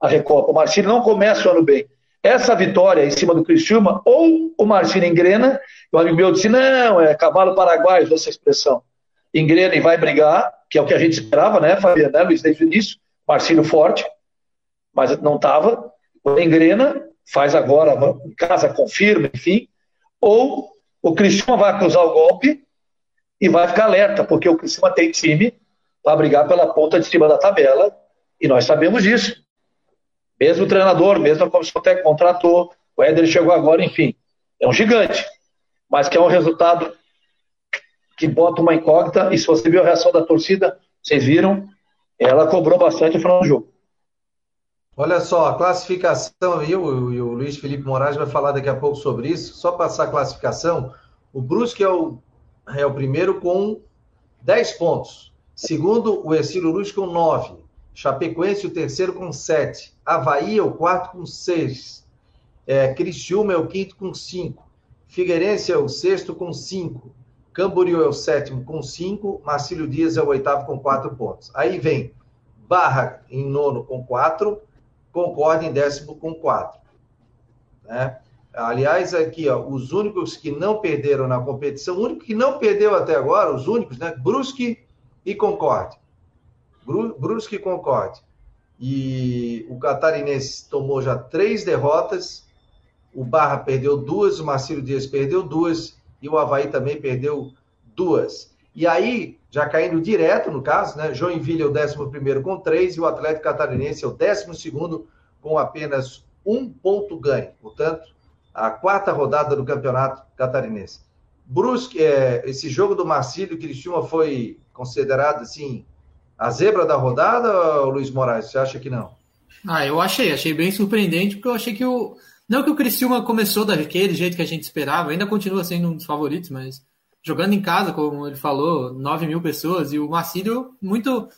a Recopa. O Marcílio não começa o ano bem. Essa vitória em cima do Criciúma, ou o Marcílio engrena, o amigo meu disse, não, é cavalo paraguaio, essa expressão. Engrena e vai brigar, que é o que a gente esperava, né, Fabiano, né, Luiz, desde o início. Marcílio forte, mas não estava. Engrena, faz agora, casa, confirma, enfim. Ou o Criciúma vai acusar o golpe e vai ficar alerta, porque o Criciúma tem time para brigar pela ponta de cima da tabela, e nós sabemos disso. Mesmo o treinador, mesmo a comissão técnica contratou, o Éder chegou agora, enfim. É um gigante, mas que é um resultado que bota uma incógnita, e se você viu a reação da torcida, vocês viram, ela cobrou bastante no final do jogo. Olha só, a classificação, e o, e o Luiz Felipe Moraes vai falar daqui a pouco sobre isso. Só passar a classificação, o Brusque é o, é o primeiro com 10 pontos. Segundo, o Ercílio Luz com 9. Chapecoense, o terceiro com 7. Havaí é o quarto com 6. É, Criciúma é o quinto com 5. Figueirense é o sexto com 5. Camboriú é o sétimo com 5. Marcílio Dias é o oitavo com 4 pontos. Aí vem Barra em nono com 4. Concorde em décimo com 4. Né? Aliás, aqui, ó, os únicos que não perderam na competição, o único que não perdeu até agora, os únicos, né? Brusque e Concorde. Brusque e Concorde. E o Catarinense tomou já três derrotas, o Barra perdeu duas, o Marcelo Dias perdeu duas, e o Havaí também perdeu duas. E aí, já caindo direto no caso, né? Joinville é o 11 com três, e o Atlético Catarinense é o 12 com apenas um ponto ganho. Portanto, a quarta rodada do campeonato catarinense. Brusque, é, esse jogo do Marcílio Criciúma foi considerado assim a zebra da rodada, Luiz Moraes? Você acha que não? Ah, eu achei, achei bem surpreendente, porque eu achei que o. Não que o Criciúma começou daquele jeito que a gente esperava, ainda continua sendo um dos favoritos, mas jogando em casa, como ele falou, 9 mil pessoas, e o Marcílio muito.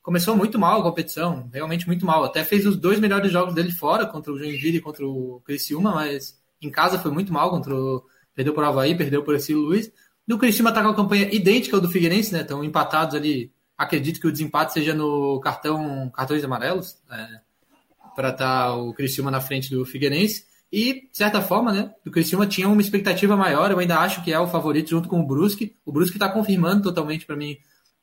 Começou muito mal a competição, realmente muito mal. Até fez os dois melhores jogos dele fora, contra o Joinville e contra o Criciúma, mas em casa foi muito mal, contra o... perdeu por Havaí, perdeu por esse Luiz. E o Criciúma está com a campanha idêntica ao do Figueirense, né? Estão empatados ali. Acredito que o desempate seja no cartão cartões amarelos, é, para estar tá o Criciúma na frente do Figueirense. E, de certa forma, né, o Criciúma tinha uma expectativa maior. Eu ainda acho que é o favorito junto com o Brusque. O Brusque está confirmando totalmente para mim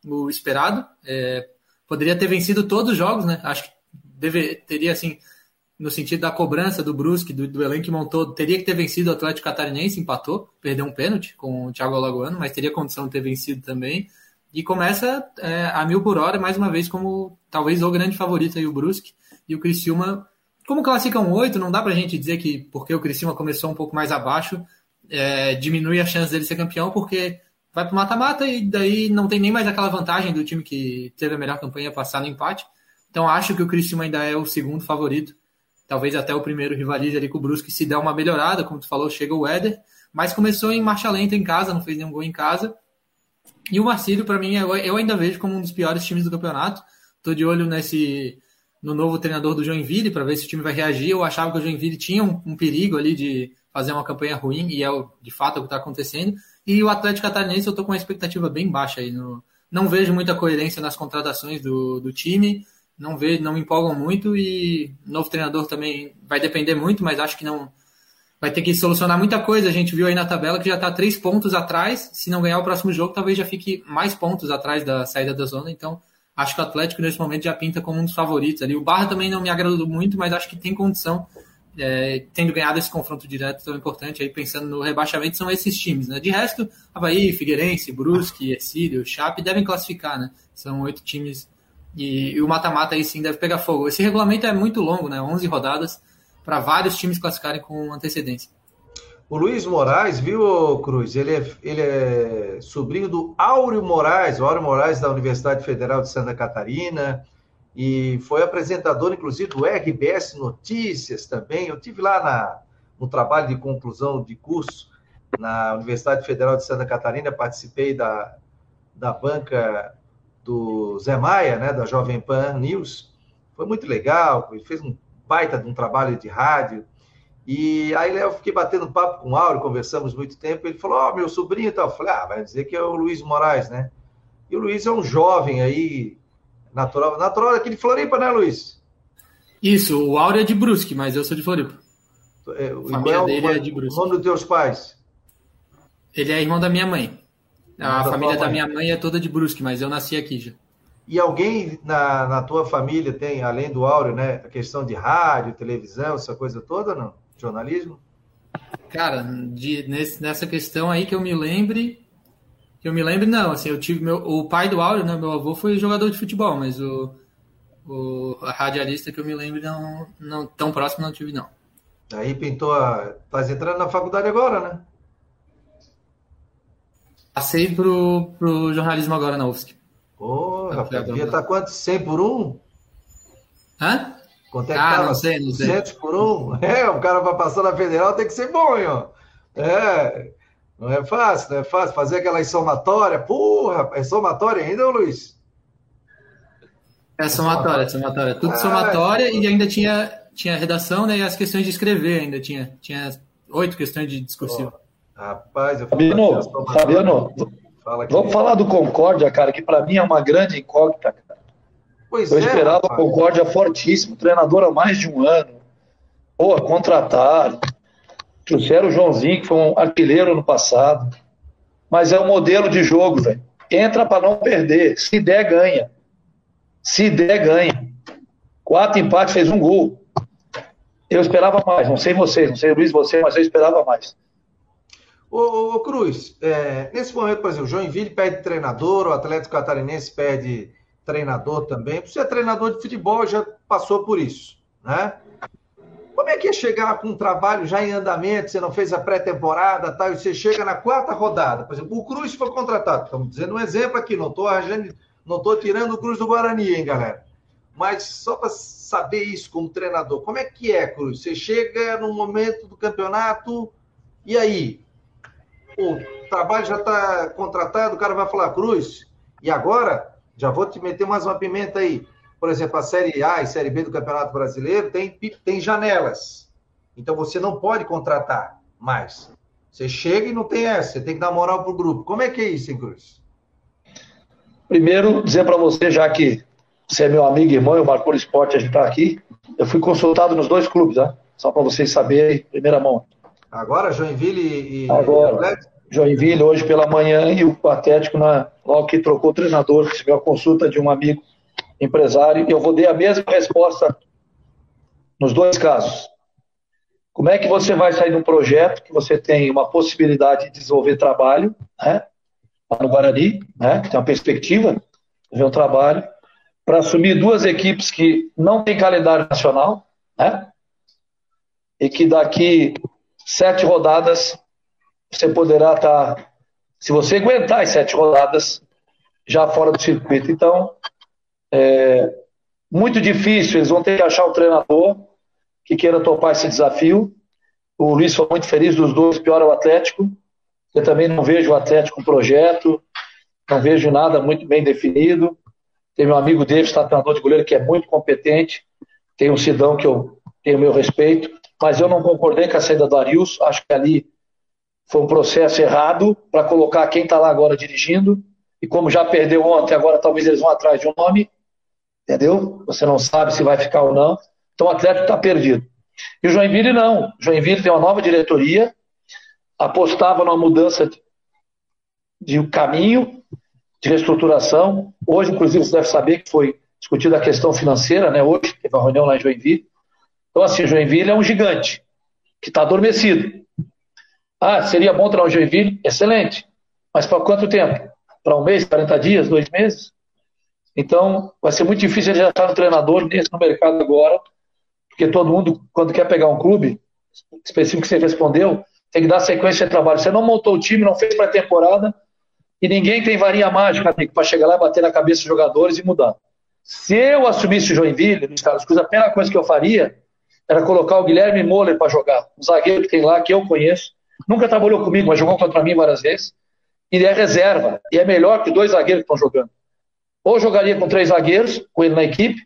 o esperado. É, poderia ter vencido todos os jogos, né? Acho que deve, teria, assim, no sentido da cobrança do Brusque, do, do elenco que montou, teria que ter vencido o Atlético Catarinense, empatou, perdeu um pênalti com o Thiago Alagoano, mas teria condição de ter vencido também. E começa é, a mil por hora, mais uma vez, como talvez o grande favorito aí, o Brusque. E o Criciúma, como classifica um 8, não dá pra gente dizer que porque o Criciúma começou um pouco mais abaixo, é, diminui a chance dele ser campeão, porque vai pro mata-mata e daí não tem nem mais aquela vantagem do time que teve a melhor campanha passar no empate. Então acho que o Criciúma ainda é o segundo favorito talvez até o primeiro rivalize ali com o Brusque se der uma melhorada, como tu falou, chega o Éder, mas começou em marcha lenta em casa, não fez nenhum gol em casa. E o Marcílio, para mim, eu ainda vejo como um dos piores times do campeonato. Tô de olho nesse no novo treinador do Joinville para ver se o time vai reagir. Eu achava que o Joinville tinha um, um perigo ali de fazer uma campanha ruim e é de fato o que está acontecendo. E o Atlético Catarinense eu tô com uma expectativa bem baixa aí. No, não vejo muita coerência nas contratações do, do time não vê, não me empolgam muito e novo treinador também vai depender muito, mas acho que não vai ter que solucionar muita coisa. A gente viu aí na tabela que já está três pontos atrás. Se não ganhar o próximo jogo, talvez já fique mais pontos atrás da saída da zona. Então, acho que o Atlético nesse momento já pinta como um dos favoritos ali. O Barra também não me agradou muito, mas acho que tem condição. É, tendo ganhado esse confronto direto tão importante aí, pensando no rebaixamento, são esses times, né? De resto, Havaí, Figueirense, Brusque, Ercílio, Chape devem classificar, né? São oito times e, e o mata-mata aí sim deve pegar fogo. Esse regulamento é muito longo, né? 11 rodadas para vários times classificarem com antecedência. O Luiz Moraes, viu, Cruz? Ele é, ele é sobrinho do Áureo Moraes, Áureo Moraes da Universidade Federal de Santa Catarina, e foi apresentador, inclusive, do RBS Notícias também. Eu tive lá na, no trabalho de conclusão de curso na Universidade Federal de Santa Catarina, participei da, da banca do Zé Maia, né, da Jovem Pan News. Foi muito legal, fez um baita de um trabalho de rádio. E aí eu fiquei batendo papo com o Áureo, conversamos muito tempo. Ele falou: Ó, oh, meu sobrinho e tal. Eu falei: Ah, vai dizer que é o Luiz Moraes, né? E o Luiz é um jovem aí, natural, natural aqui de Floripa, né, Luiz? Isso, o Áureo é de Brusque, mas eu sou de Floripa. É, a família é, dele é de Brusque. O nome dos teus pais? Ele é irmão da minha mãe. A da família da minha mãe é toda de Brusque, mas eu nasci aqui já. E alguém na, na tua família tem, além do Áureo, né, a questão de rádio, televisão, essa coisa toda, não? Jornalismo? Cara, de, nesse, nessa questão aí que eu me lembre, que eu me lembre, não. Assim, eu tive meu, o pai do Áureo, né, meu avô foi jogador de futebol, mas o, o a radialista que eu me lembro não, não tão próximo não tive não. Aí pintou a, tá entrando na faculdade agora, né? Passei pro, pro jornalismo agora na UFSC. Ô, oh, rapaz, devia estar tá quanto? 100 por um? Hã? Quanto é que ah, não sei, não sei. 200 por um? É, o cara vai passar na federal tem que ser bom, hein, ó. É, não é fácil, não é fácil. Fazer aquela somatória, porra, é somatória ainda, ô Luiz? É somatória, é somatória. Tudo ah, somatória é... e ainda tinha, tinha redação, né? E as questões de escrever ainda tinha. Tinha oito questões de discursivo. Oh. Rapaz, eu Fabiano, Fabiano, vamos falar do Concórdia, cara, que para mim é uma grande incógnita, cara. Pois eu é, esperava rapaz. Concórdia fortíssimo, treinador há mais de um ano. Pô, contrataram. Trouxeram o Joãozinho, que foi um artilheiro no passado. Mas é um modelo de jogo, velho. Entra para não perder. Se der, ganha. Se der, ganha. Quatro empates, fez um gol. Eu esperava mais. Não sei vocês, não sei Luiz, você, mas eu esperava mais. Ô, ô Cruz, é, nesse momento, por exemplo, o Joinville perde treinador, o Atlético Catarinense perde treinador também. Você é treinador de futebol, já passou por isso, né? Como é que é chegar com um trabalho já em andamento, você não fez a pré-temporada, tal, e você chega na quarta rodada? Por exemplo, o Cruz foi contratado, estamos dizendo um exemplo aqui, não estou não estou tirando o Cruz do Guarani, hein, galera? Mas só para saber isso como treinador, como é que é, Cruz? Você chega no momento do campeonato, e aí? o trabalho já está contratado, o cara vai falar, Cruz, e agora, já vou te meter mais uma pimenta aí. Por exemplo, a Série A e Série B do Campeonato Brasileiro tem, tem janelas. Então você não pode contratar mais. Você chega e não tem essa, você tem que dar moral pro grupo. Como é que é isso, hein, Cruz? Primeiro, dizer para você, já que você é meu amigo e irmão, eu Marcou Esporte, a gente está aqui, eu fui consultado nos dois clubes, né? Só para vocês saberem, primeira mão. Agora, Joinville e, Agora, Atlético? Joinville hoje pela manhã e o Atlético, na, logo que trocou o treinador, recebeu a consulta de um amigo empresário, eu vou dar a mesma resposta nos dois casos. Como é que você vai sair de um projeto que você tem uma possibilidade de desenvolver trabalho, né, lá no Guarani, né, que tem uma perspectiva de ver um trabalho, para assumir duas equipes que não têm calendário nacional, né, e que daqui sete rodadas, você poderá estar, tá, se você aguentar as sete rodadas, já fora do circuito. Então, é muito difícil, eles vão ter que achar um treinador que queira topar esse desafio. O Luiz foi muito feliz dos dois, pior é o Atlético. Eu também não vejo o Atlético um projeto, não vejo nada muito bem definido. Tem meu amigo Davis, tá treinador de goleiro, que é muito competente. Tem um Sidão que eu tenho meu respeito mas eu não concordei com a saída do Arius. Acho que ali foi um processo errado para colocar quem está lá agora dirigindo. E como já perdeu ontem, agora talvez eles vão atrás de um nome. Entendeu? Você não sabe se vai ficar ou não. Então o Atlético está perdido. E o Joinville não. O Joinville tem uma nova diretoria, apostava numa mudança de caminho, de reestruturação. Hoje, inclusive, você deve saber que foi discutida a questão financeira, né? Hoje teve uma reunião lá em Joinville. Então, assim, Joinville é um gigante que está adormecido. Ah, seria bom treinar o Joinville? Excelente. Mas para quanto tempo? Para um mês, 40 dias, dois meses? Então, vai ser muito difícil ele estar no treinador nesse no mercado agora, porque todo mundo, quando quer pegar um clube, específico que você respondeu, Tem que dar sequência de trabalho. Você não montou o time, não fez pré-temporada, e ninguém tem varinha mágica, para chegar lá e bater na cabeça dos jogadores e mudar. Se eu assumisse o Joinville, Carlos Cruz, a primeira coisa que eu faria era colocar o Guilherme Moller para jogar. Um zagueiro que tem lá, que eu conheço. Nunca trabalhou comigo, mas jogou contra mim várias vezes. E é reserva. E é melhor que dois zagueiros que estão jogando. Ou jogaria com três zagueiros, com ele na equipe,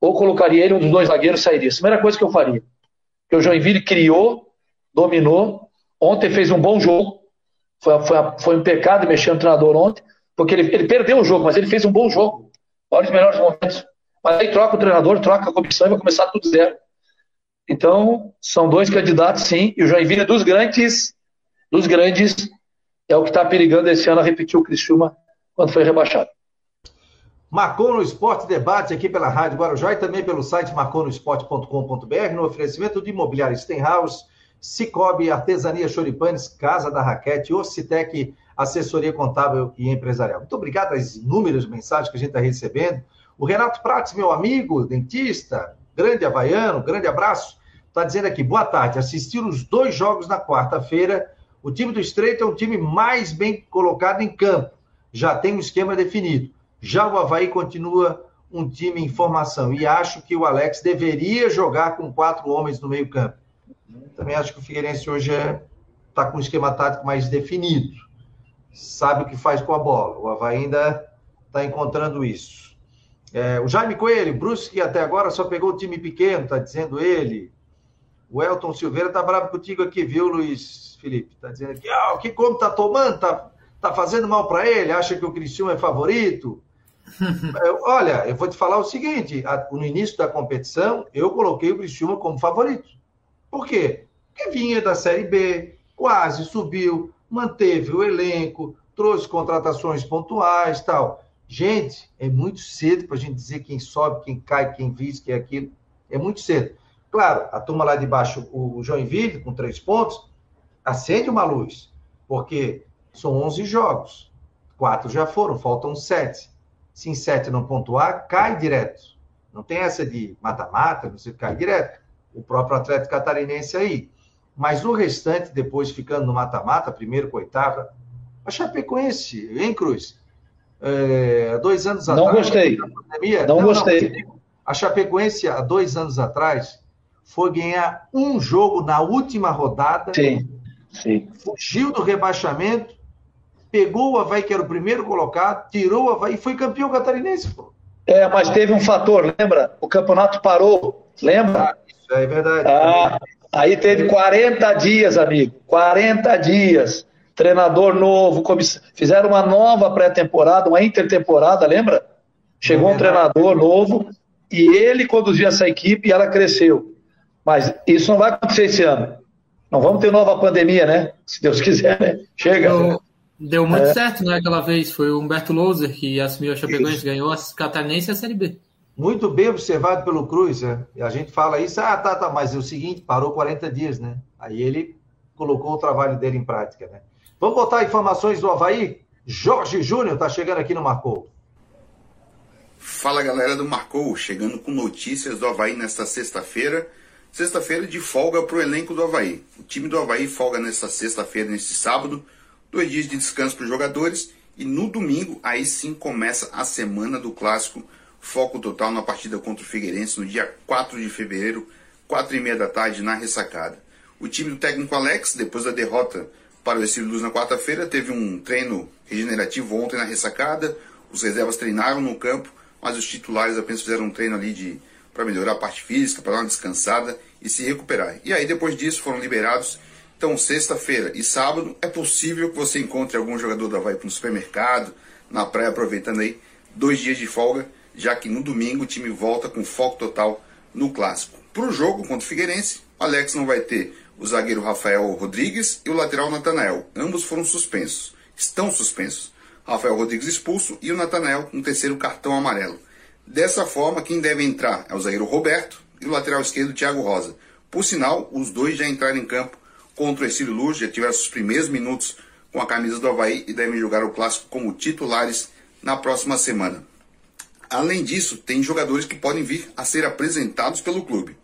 ou colocaria ele, um dos dois zagueiros sairia. A primeira coisa que eu faria. Que o Joinville criou, dominou. Ontem fez um bom jogo. Foi, foi, foi um pecado mexer no treinador ontem, porque ele, ele perdeu o jogo, mas ele fez um bom jogo. Olha os melhores momentos. Mas aí troca o treinador, troca a comissão e vai começar tudo zero. Então, são dois candidatos, sim, e o Joinville dos grandes, dos grandes, é o que está perigando esse ano a repetir o Criciúma quando foi rebaixado. Marcou no Esporte Debate aqui pela Rádio Guarujá e também pelo site marconosport.com.br no oferecimento de Imobiliário Stenhouse, Cicobi, Artesania Choripanes, Casa da Raquete, Ocitec, Assessoria Contábil e Empresarial. Muito obrigado às inúmeras mensagens que a gente está recebendo. O Renato Prates, meu amigo, dentista, grande havaiano, grande abraço, está dizendo aqui, boa tarde, assistiram os dois jogos na quarta-feira, o time do Estreito é um time mais bem colocado em campo, já tem um esquema definido. Já o Havaí continua um time em formação e acho que o Alex deveria jogar com quatro homens no meio campo. Também acho que o Figueirense hoje está é, tá com um esquema tático mais definido, sabe o que faz com a bola. O Havaí ainda está encontrando isso. É, o Jaime Coelho, Brusque até agora só pegou o time pequeno, está dizendo ele. O Elton Silveira está bravo contigo aqui, viu, Luiz Felipe? Está dizendo aqui, ah, o que como está tomando, está tá fazendo mal para ele, acha que o Cristiano é favorito. Olha, eu vou te falar o seguinte: no início da competição, eu coloquei o Criciúma como favorito. Por quê? Porque vinha da Série B, quase subiu, manteve o elenco, trouxe contratações pontuais tal. Gente, é muito cedo para a gente dizer quem sobe, quem cai, quem vice, quem é aquilo. É muito cedo. Claro, a turma lá de baixo, o Joinville, com três pontos, acende uma luz, porque são 11 jogos. Quatro já foram, faltam sete se em sete não pontuar, cai direto. Não tem essa de mata-mata, você cai direto. O próprio Atlético Catarinense aí. Mas o restante, depois ficando no mata-mata, primeiro com oitava, a Chapecoense, hein, Cruz? É, dois anos não atrás. Gostei. Pandemia, não, não gostei. Não, a Chapecoense, há dois anos atrás, foi ganhar um jogo na última rodada. Sim, sim. Fugiu do rebaixamento pegou o Havaí, que era o primeiro colocado, tirou o Havaí e foi campeão catarinense, pô. É, mas teve um fator, lembra? O campeonato parou, lembra? Ah, isso é verdade. Ah, aí teve 40 dias, amigo. 40 dias. Treinador novo, comiss... fizeram uma nova pré-temporada, uma intertemporada, lembra? Chegou é um treinador novo e ele conduziu essa equipe e ela cresceu. Mas isso não vai acontecer esse ano. Não vamos ter nova pandemia, né? Se Deus quiser, né? Chega. Eu, Deu muito é. certo, né? Aquela vez foi o Humberto Louser que assumiu a Chapecoense, isso. ganhou a Catarinense e a Série B. Muito bem observado pelo Cruz, né? E a gente fala isso, ah, tá, tá, mas é o seguinte, parou 40 dias, né? Aí ele colocou o trabalho dele em prática, né? Vamos botar informações do Havaí? Jorge Júnior tá chegando aqui no Marcou. Fala galera do Marcou, chegando com notícias do Havaí nesta sexta-feira. Sexta-feira de folga para o elenco do Havaí. O time do Havaí folga nesta sexta-feira, neste sábado dois dias de descanso para os jogadores e no domingo aí sim começa a semana do clássico. Foco total na partida contra o Figueirense no dia 4 de fevereiro, 4 e meia da tarde na ressacada. O time do técnico Alex, depois da derrota para o Estilo Luz na quarta-feira, teve um treino regenerativo ontem na ressacada. Os reservas treinaram no campo, mas os titulares apenas fizeram um treino ali de para melhorar a parte física, para dar uma descansada e se recuperar. E aí depois disso foram liberados então, sexta-feira e sábado é possível que você encontre algum jogador da Havaí no supermercado, na praia, aproveitando aí dois dias de folga, já que no domingo o time volta com foco total no clássico. Para o jogo contra o Figueirense, o Alex não vai ter o zagueiro Rafael Rodrigues e o lateral Natanael. Ambos foram suspensos. Estão suspensos. Rafael Rodrigues expulso e o Natanael com um terceiro cartão amarelo. Dessa forma, quem deve entrar é o zagueiro Roberto e o lateral esquerdo Thiago Rosa. Por sinal, os dois já entraram em campo contra o Ercílio Luz, já tiveram seus primeiros minutos com a camisa do Havaí e devem jogar o clássico como titulares na próxima semana. Além disso, tem jogadores que podem vir a ser apresentados pelo clube.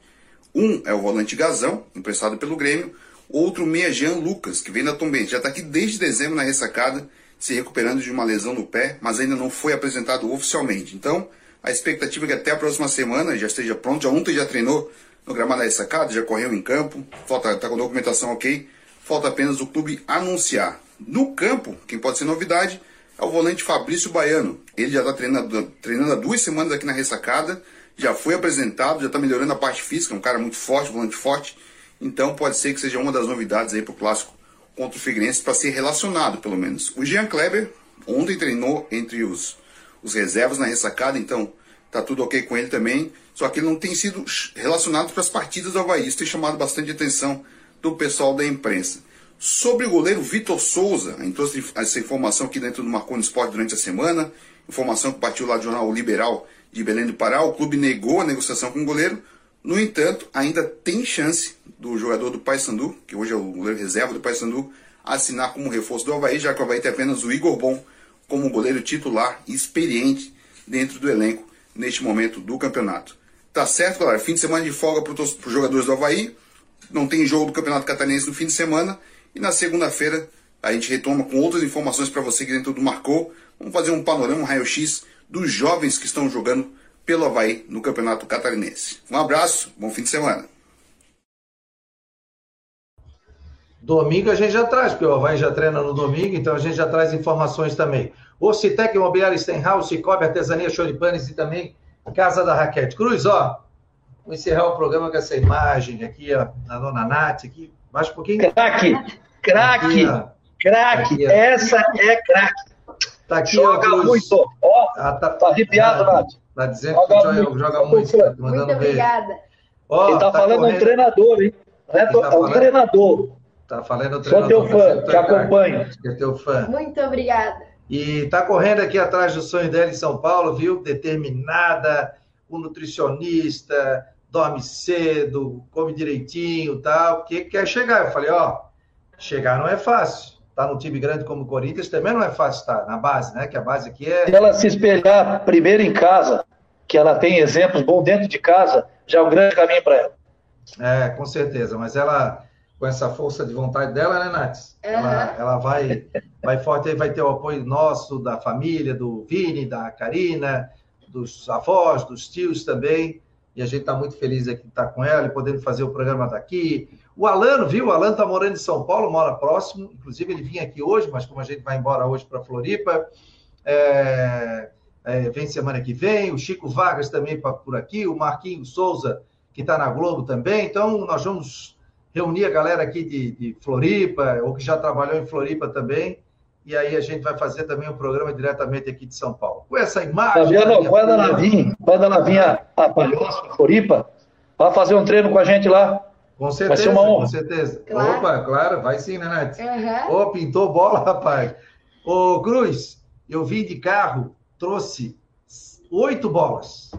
Um é o volante Gazão, emprestado pelo Grêmio, outro meia Jean Lucas, que vem da Tombense. Já está aqui desde dezembro na ressacada, se recuperando de uma lesão no pé, mas ainda não foi apresentado oficialmente. Então, a expectativa é que até a próxima semana já esteja pronto. Já ontem já treinou no gramado da ressacada, já correu em campo, falta tá com documentação ok. Falta apenas o clube anunciar. No campo, quem pode ser novidade é o volante Fabrício Baiano. Ele já está treinando, treinando há duas semanas aqui na ressacada, já foi apresentado, já está melhorando a parte física, um cara muito forte, volante forte. Então pode ser que seja uma das novidades aí para o clássico contra o Figueirense para ser relacionado, pelo menos. O Jean Kleber ontem treinou entre os, os reservas na ressacada, então tá tudo ok com ele também. Só que ele não tem sido relacionado para as partidas do Havaí. Isso tem chamado bastante atenção do pessoal da imprensa. Sobre o goleiro Vitor Souza, trouxe essa informação aqui dentro do Marconi Esporte durante a semana, informação que partiu lá do jornal Liberal de Belém do Pará. O clube negou a negociação com o goleiro. No entanto, ainda tem chance do jogador do Paysandu, que hoje é o goleiro reserva do Paysandu, assinar como reforço do Havaí, já que o Havaí tem apenas o Igor Bom como goleiro titular e experiente dentro do elenco neste momento do campeonato. Tá certo, galera? Fim de semana de folga para os jogadores do Havaí. Não tem jogo do Campeonato Catarinense no fim de semana. E na segunda-feira a gente retoma com outras informações para você que dentro do Marcou. Vamos fazer um panorama, um raio-x dos jovens que estão jogando pelo Havaí no Campeonato Catarinense. Um abraço, bom fim de semana. Domingo a gente já traz, porque o Havaí já treina no domingo, então a gente já traz informações também. O Citec Imobiliário Stenhouse, Cicobi Artesania Choripanes e também Casa da Raquete. Cruz, ó, vou encerrar o programa com essa imagem aqui, ó, da dona Nath, aqui, mais um pouquinho. Craque, craque, craque, essa é craque. Tá aqui, joga ó, muito, ó, ah, tá, tá arrepiado, Nath. Tá dizendo joga que joga muito, joga muito, tá muito obrigada. Ó, Ele tá, tá falando correndo... um treinador, hein? É, tá é um treinador. Tá falando o treinador. Sou teu fã, te acompanho. É teu fã. Muito obrigada. E está correndo aqui atrás do sonho dela em São Paulo, viu? Determinada, um nutricionista, dorme cedo, come direitinho tal, porque quer chegar. Eu falei, ó, chegar não é fácil. Tá no time grande como o Corinthians também não é fácil estar tá? na base, né? Que a base aqui é. Se ela se espelhar primeiro em casa, que ela tem exemplos bons dentro de casa, já é um grande caminho para ela. É, com certeza. Mas ela com essa força de vontade dela, né, Nath? Uhum. Ela, ela vai, vai forte, vai ter o apoio nosso, da família, do Vini, da Karina, dos avós, dos tios também. E a gente está muito feliz aqui de estar com ela e podendo fazer o programa daqui. O Alano, viu? O Alano está morando em São Paulo, mora próximo. Inclusive, ele vinha aqui hoje, mas como a gente vai embora hoje para Floripa, é, é, vem semana que vem. O Chico Vargas também pra, por aqui. O Marquinhos Souza, que está na Globo também. Então, nós vamos reunir a galera aqui de, de, Floripa, ou que já trabalhou em Floripa também, e aí a gente vai fazer também um programa diretamente aqui de São Paulo. Com essa imagem... Fabiano, quando ela vir, quando ela vir a, a Palhoça, Floripa, vai fazer um treino com a gente lá. Com certeza, vai ser uma honra. com certeza. Claro. Opa, claro, vai sim, né, Nath? Uhum. Ô, pintou bola, rapaz. Ô, Cruz, eu vim de carro, trouxe oito bolas.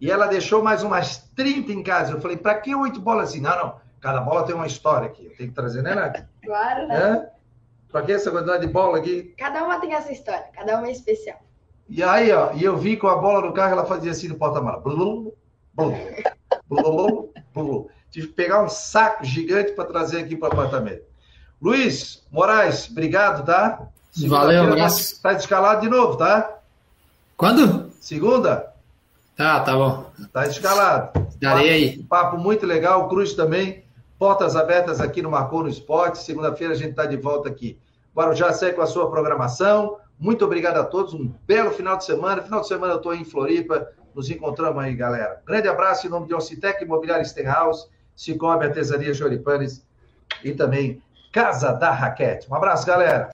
E ela deixou mais umas 30 em casa. Eu falei, para que oito bolas assim? Não, não. Cada bola tem uma história aqui. Tem que trazer, né, Nath? Claro, né? É? Pra que essa quantidade de bola aqui? Cada uma tem essa história, cada uma é especial. E aí, ó, e eu vi com a bola no carro, ela fazia assim no porta-mala. Tive que pegar um saco gigante para trazer aqui para o apartamento. Luiz Moraes, obrigado, tá? Valeu, tá abraço. Tá escalado de novo, tá? Quando? Segunda? Tá, tá bom. Tá escalado. Darei aí. Papo muito legal, Cruz também. Portas abertas aqui no Marcou no Esporte. Segunda-feira a gente está de volta aqui. Guarujá segue com a sua programação. Muito obrigado a todos. Um belo final de semana. Final de semana eu estou em Floripa. Nos encontramos aí, galera. Grande abraço em nome de Ocitec Imobiliário Stenhouse, Cicobi Artesania Joripanes e também Casa da Raquete. Um abraço, galera.